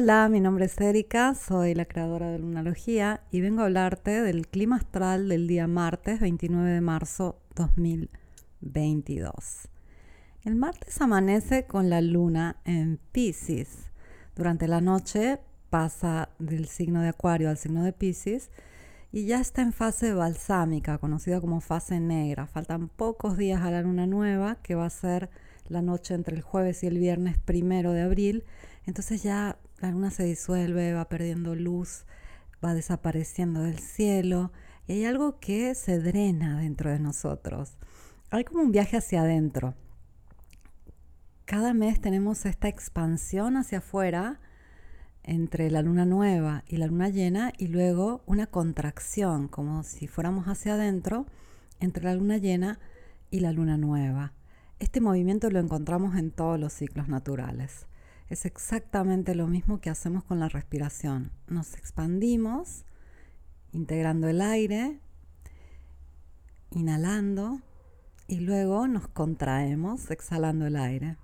Hola, mi nombre es Erika, soy la creadora de Lunalogía y vengo a hablarte del clima astral del día martes 29 de marzo 2022. El martes amanece con la luna en Pisces. Durante la noche pasa del signo de Acuario al signo de Pisces y ya está en fase balsámica, conocida como fase negra. Faltan pocos días a la luna nueva, que va a ser la noche entre el jueves y el viernes primero de abril. Entonces ya la luna se disuelve, va perdiendo luz, va desapareciendo del cielo y hay algo que se drena dentro de nosotros. Hay como un viaje hacia adentro. Cada mes tenemos esta expansión hacia afuera entre la luna nueva y la luna llena y luego una contracción, como si fuéramos hacia adentro, entre la luna llena y la luna nueva. Este movimiento lo encontramos en todos los ciclos naturales. Es exactamente lo mismo que hacemos con la respiración. Nos expandimos, integrando el aire, inhalando y luego nos contraemos, exhalando el aire.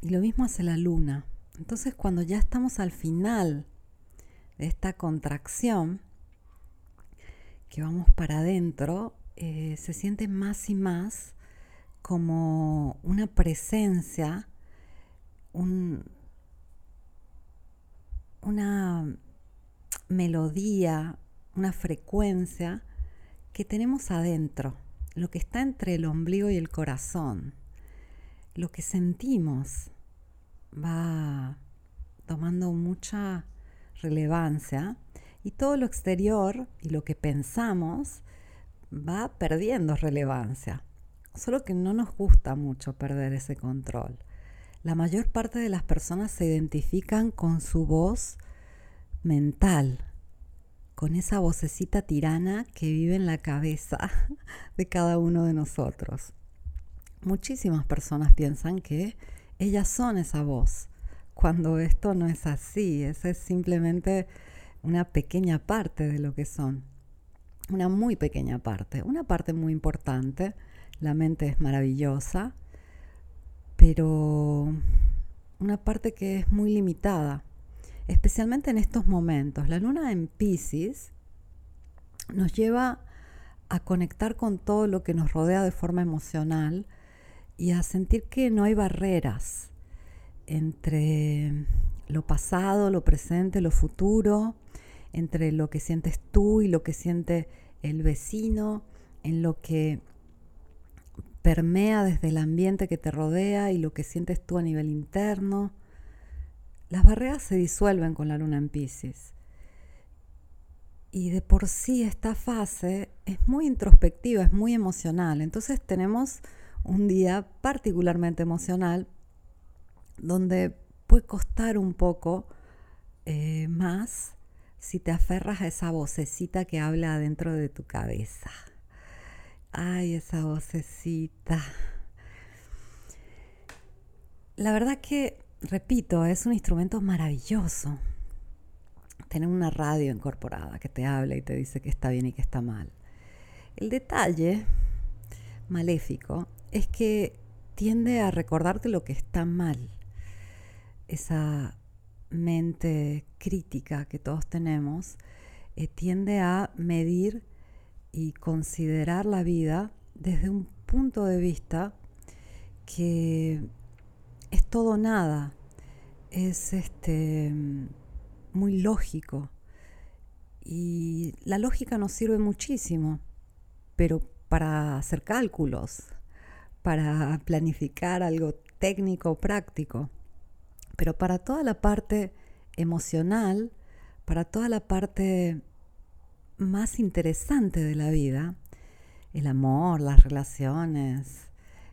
Y lo mismo hace la luna. Entonces cuando ya estamos al final de esta contracción, que vamos para adentro, eh, se siente más y más como una presencia una melodía, una frecuencia que tenemos adentro, lo que está entre el ombligo y el corazón, lo que sentimos va tomando mucha relevancia y todo lo exterior y lo que pensamos va perdiendo relevancia. Solo que no nos gusta mucho perder ese control la mayor parte de las personas se identifican con su voz mental, con esa vocecita tirana que vive en la cabeza de cada uno de nosotros. Muchísimas personas piensan que ellas son esa voz, cuando esto no es así, esa es simplemente una pequeña parte de lo que son, una muy pequeña parte, una parte muy importante. La mente es maravillosa, pero una parte que es muy limitada, especialmente en estos momentos. La luna en Pisces nos lleva a conectar con todo lo que nos rodea de forma emocional y a sentir que no hay barreras entre lo pasado, lo presente, lo futuro, entre lo que sientes tú y lo que siente el vecino, en lo que permea desde el ambiente que te rodea y lo que sientes tú a nivel interno. Las barreras se disuelven con la luna en Pisces. Y de por sí esta fase es muy introspectiva, es muy emocional. Entonces tenemos un día particularmente emocional donde puede costar un poco eh, más si te aferras a esa vocecita que habla dentro de tu cabeza. Ay, esa vocecita. La verdad que, repito, es un instrumento maravilloso. Tener una radio incorporada que te habla y te dice que está bien y que está mal. El detalle maléfico es que tiende a recordarte lo que está mal. Esa mente crítica que todos tenemos eh, tiende a medir y considerar la vida desde un punto de vista que es todo nada, es este muy lógico. Y la lógica nos sirve muchísimo, pero para hacer cálculos, para planificar algo técnico práctico, pero para toda la parte emocional, para toda la parte más interesante de la vida, el amor, las relaciones,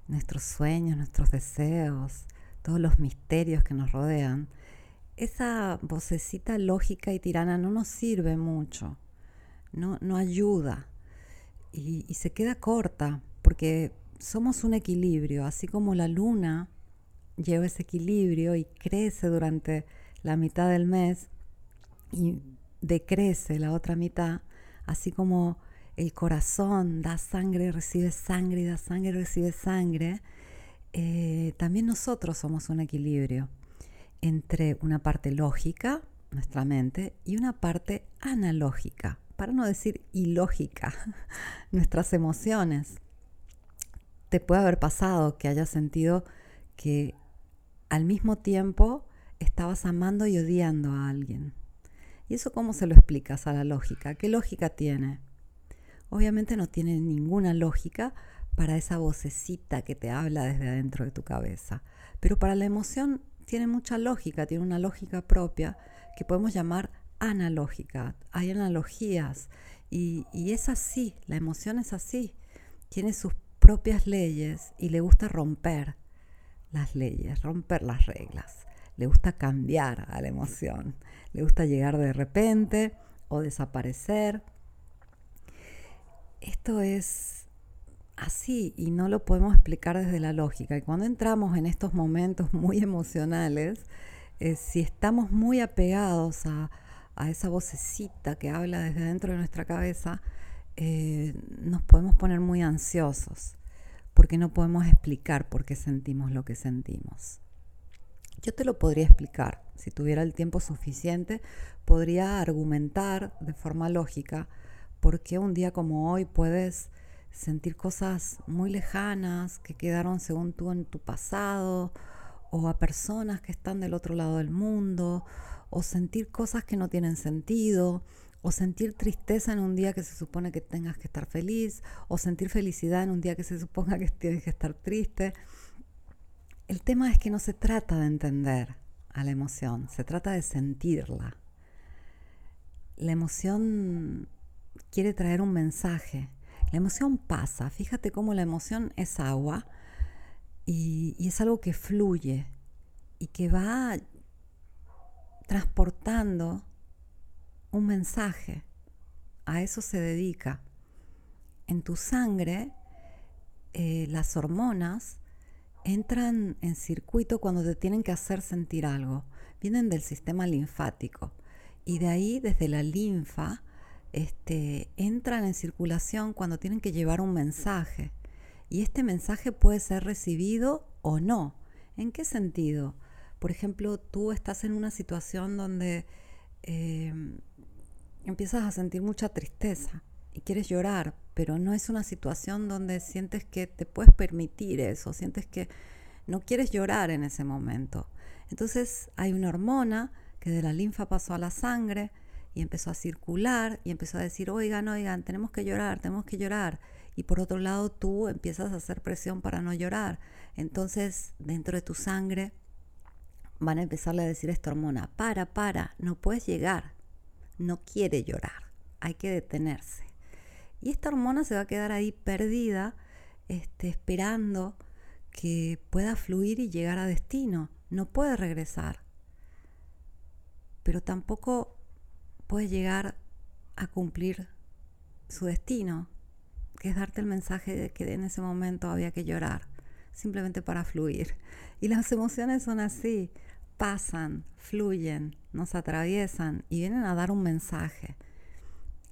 nuestros sueños, nuestros deseos, todos los misterios que nos rodean, esa vocecita lógica y tirana no nos sirve mucho, no, no ayuda y, y se queda corta porque somos un equilibrio, así como la luna lleva ese equilibrio y crece durante la mitad del mes y decrece la otra mitad, así como el corazón da sangre, recibe sangre, da sangre, recibe sangre, eh, también nosotros somos un equilibrio. entre una parte lógica, nuestra mente, y una parte analógica, para no decir ilógica, nuestras emociones. Te puede haber pasado que hayas sentido que al mismo tiempo estabas amando y odiando a alguien. ¿Y eso cómo se lo explicas a la lógica? ¿Qué lógica tiene? Obviamente no tiene ninguna lógica para esa vocecita que te habla desde adentro de tu cabeza. Pero para la emoción tiene mucha lógica, tiene una lógica propia que podemos llamar analógica. Hay analogías y, y es así, la emoción es así. Tiene sus propias leyes y le gusta romper las leyes, romper las reglas. Le gusta cambiar a la emoción. Le gusta llegar de repente o desaparecer. Esto es así y no lo podemos explicar desde la lógica. Y cuando entramos en estos momentos muy emocionales, eh, si estamos muy apegados a, esa vocecita que habla desde dentro de nuestra cabeza, eh, nos podemos poner muy ansiosos porque no podemos explicar por qué sentimos lo que sentimos. Yo te lo podría explicar, si tuviera el tiempo suficiente, podría argumentar de forma lógica por qué un día como hoy puedes sentir cosas muy lejanas que quedaron según tú en tu pasado, o a personas que están del otro lado del mundo, o sentir cosas que no tienen sentido, o sentir tristeza en un día que se supone que tengas que estar feliz, o sentir felicidad en un día que se suponga que tienes que estar triste. El tema es que no se trata de entender a la emoción, se trata de sentirla. La emoción quiere traer un mensaje, la emoción pasa, fíjate cómo la emoción es agua y, es algo que fluye y que va transportando un mensaje. A eso se dedica. En tu sangre, eh, las hormonas entran en circuito cuando te tienen que hacer sentir algo. Vienen del sistema linfático. Y de ahí, desde la linfa, este, entran en circulación cuando tienen que llevar un mensaje. Y este mensaje puede ser recibido o no. ¿En qué sentido? Por ejemplo, tú estás en una situación donde em, empiezas a sentir mucha tristeza y quieres llorar, pero no es una situación donde sientes que te puedes permitir eso, sientes que no quieres llorar en ese momento. Entonces hay una hormona que de la linfa pasó a la sangre, y empezó a circular y empezó a decir, oigan, oigan, tenemos que llorar, tenemos que llorar. Y por otro lado tú empiezas a hacer presión para no llorar. Entonces dentro de tu sangre van a empezarle a decir esta hormona, para, para, no puedes llegar, no quiere llorar, hay que detenerse. Y esta hormona se va a quedar ahí perdida, este, esperando que pueda fluir y llegar a destino. No puede regresar. Pero tampoco puede llegar a cumplir su destino, que es darte el mensaje de que en ese momento había que llorar, simplemente para fluir. Y las emociones son así, pasan, fluyen, nos atraviesan y vienen a dar un mensaje.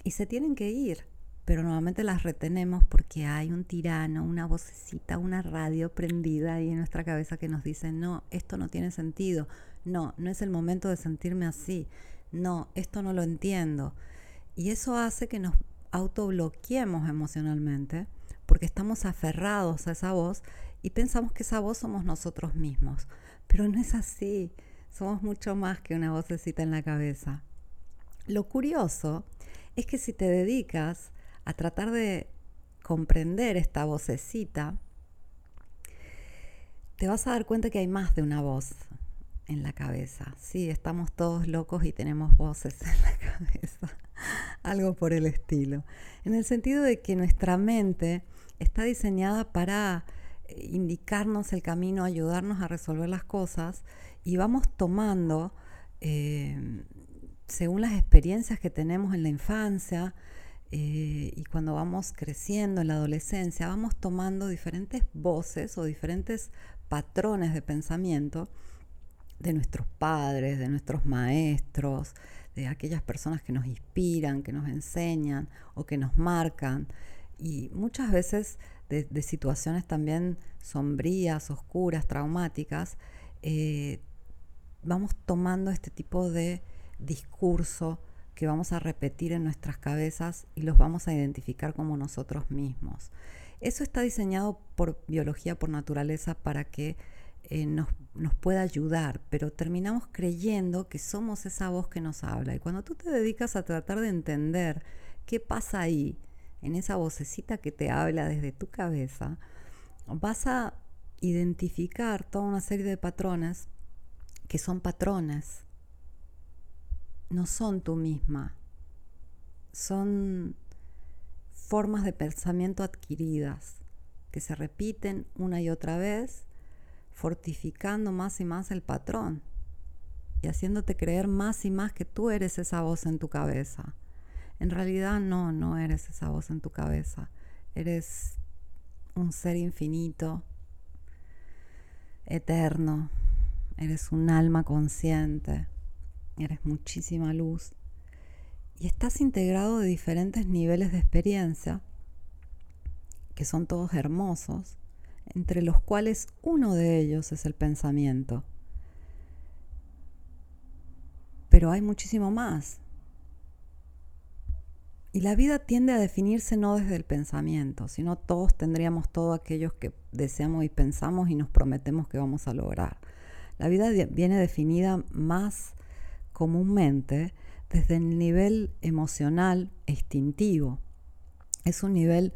Y se tienen que ir, pero normalmente las retenemos porque hay un tirano, una vocecita, una radio prendida ahí en nuestra cabeza que nos dice, no, esto no tiene sentido, no, no es el momento de sentirme así, no, esto no lo entiendo. Y eso hace que nos autobloqueemos emocionalmente porque estamos aferrados a esa voz y pensamos que esa voz somos nosotros mismos. Pero no es así, somos mucho más que una vocecita en la cabeza. Lo curioso es que si te dedicas a tratar de comprender esta vocecita, te vas a dar cuenta que hay más de una voz en la cabeza. Sí, estamos todos locos y tenemos voces en la cabeza. Algo por el estilo. En el sentido de que nuestra mente está diseñada para eh, indicarnos el camino, ayudarnos a resolver las cosas y vamos tomando, eh, según las experiencias que tenemos en la infancia eh, y cuando vamos creciendo en la adolescencia, vamos tomando diferentes voces o diferentes patrones de pensamiento de nuestros padres, de nuestros maestros, de aquellas personas que nos inspiran, que nos enseñan o que nos marcan. Y muchas veces de, situaciones también sombrías, oscuras, traumáticas, eh, vamos tomando este tipo de discurso que vamos a repetir en nuestras cabezas y los vamos a identificar como nosotros mismos. Eso está diseñado por biología, por naturaleza, para que eh, nos, nos, pueda ayudar, pero terminamos creyendo que somos esa voz que nos habla. Y cuando tú te dedicas a tratar de entender qué pasa ahí, en esa vocecita que te habla desde tu cabeza, vas a identificar toda una serie de patrones que son patrones, no son tú misma, son formas de pensamiento adquiridas que se repiten una y otra vez, fortificando más y más el patrón y haciéndote creer más y más que tú eres esa voz en tu cabeza. En realidad no, no eres esa voz en tu cabeza. Eres un ser infinito, eterno. Eres un alma consciente. Eres muchísima luz y estás integrado de diferentes niveles de experiencia, que son todos hermosos, entre los cuales uno de ellos es el pensamiento. Pero hay muchísimo más. Y la vida tiende a definirse no desde el pensamiento, sino todos tendríamos todo aquellos que deseamos y pensamos y nos prometemos que vamos a lograr. La vida viene definida más comúnmente desde el nivel emocional instintivo. Es un nivel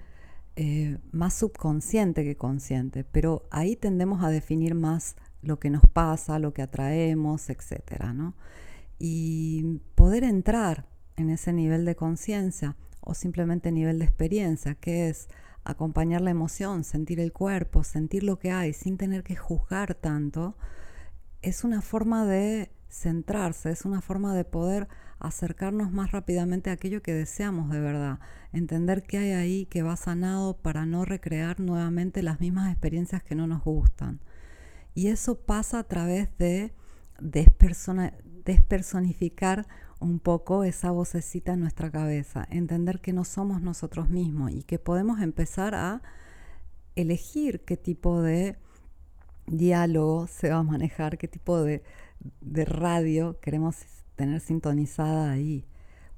eh, más subconsciente que consciente, pero ahí tendemos a definir más lo que nos pasa, lo que atraemos, etc. ¿no? Y poder entrar en ese nivel de conciencia o simplemente nivel de experiencia, que es acompañar la emoción, sentir el cuerpo, sentir lo que hay sin tener que juzgar tanto, es una forma de centrarse, es una forma de poder acercarnos más rápidamente a aquello que deseamos de verdad, entender qué hay ahí que va sanado para no recrear nuevamente las mismas experiencias que no nos gustan. Y eso pasa a través de despersonificar un poco esa vocecita en nuestra cabeza, entender que no somos nosotros mismos y que podemos empezar a elegir qué tipo de diálogo se va a manejar, qué tipo de, de radio queremos tener sintonizada ahí,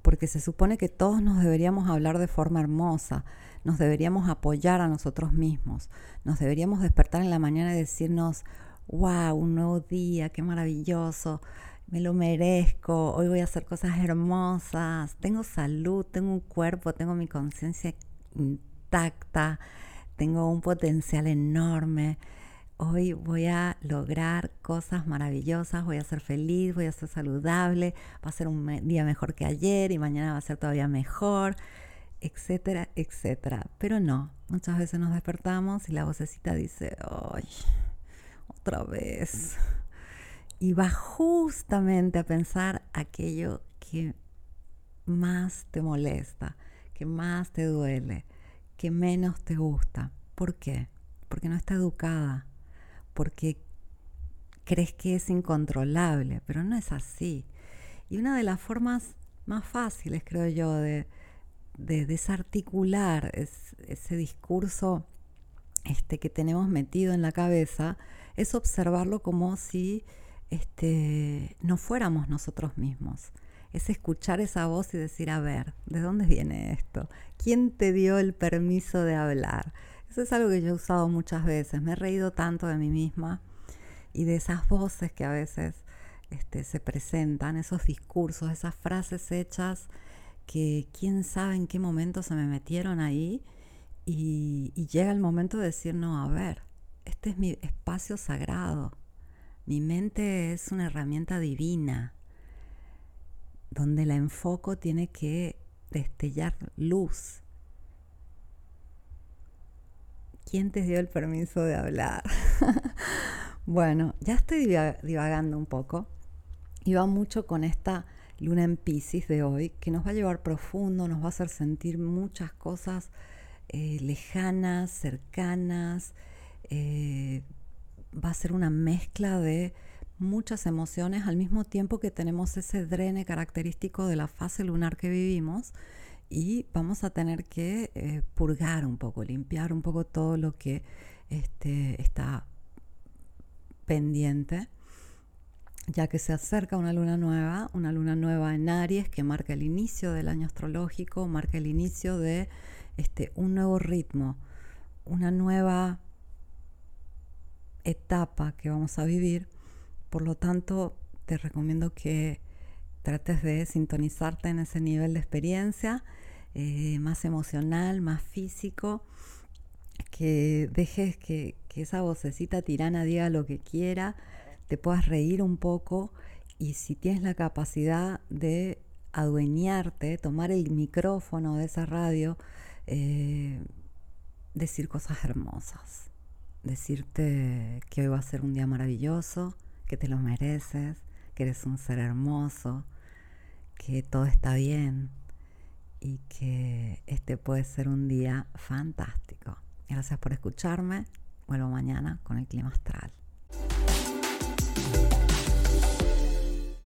porque se supone que todos nos deberíamos hablar de forma hermosa, nos deberíamos apoyar a nosotros mismos, nos deberíamos despertar en la mañana y decirnos, wow, un nuevo día, qué maravilloso, me lo merezco, hoy voy a hacer cosas hermosas, tengo salud, tengo un cuerpo, tengo mi conciencia intacta, tengo un potencial enorme hoy voy a lograr cosas maravillosas, voy a ser feliz, voy a ser saludable, va a ser un día mejor que ayer y mañana va a ser todavía mejor, etcétera, etcétera. Pero no, muchas veces nos despertamos y la vocecita dice, ¡ay! Otra vez. Y va justamente a pensar aquello que más te molesta, que más te duele, que menos te gusta. ¿Por qué? Porque no está educada, porque crees que es incontrolable, pero no es así. Y una de las formas más fáciles, creo yo, de, desarticular ese discurso este, que tenemos metido en la cabeza es observarlo como si este, no fuéramos nosotros mismos. Es escuchar esa voz y decir, a ver, ¿de dónde viene esto? ¿Quién te dio el permiso de hablar? Es algo que yo he usado muchas veces. Me he reído tanto de mí misma y de esas voces que a veces este, se presentan, esos discursos, esas frases hechas que quién sabe en qué momento se me metieron ahí y llega el momento de decir, no, a ver, este es mi espacio sagrado. Mi mente es una herramienta divina donde la enfoco tiene que destellar luz ¿Quién te dio el permiso de hablar? bueno, ya estoy divagando un poco y va mucho con esta luna en Pisces de hoy que nos va a llevar profundo, nos va a hacer sentir muchas cosas eh, lejanas, cercanas. Eh, va a ser una mezcla de muchas emociones al mismo tiempo que tenemos ese drene característico de la fase lunar que vivimos y vamos a tener que eh, purgar un poco, limpiar un poco todo lo que este, está pendiente ya que se acerca una luna nueva, una luna nueva en Aries que marca el inicio del año astrológico, marca el inicio de este, un nuevo ritmo, una nueva etapa que vamos a vivir. Por lo tanto, te recomiendo que trates de sintonizarte en ese nivel de experiencia, eh, más emocional, más físico, que dejes que, esa vocecita tirana diga lo que quiera, te puedas reír un poco y si tienes la capacidad de adueñarte, tomar el micrófono de esa radio, eh, decir cosas hermosas, decirte que hoy va a ser un día maravilloso, que te lo mereces, que eres un ser hermoso, que todo está bien y que este puede ser un día fantástico. Gracias por escucharme. Vuelvo mañana con el clima astral.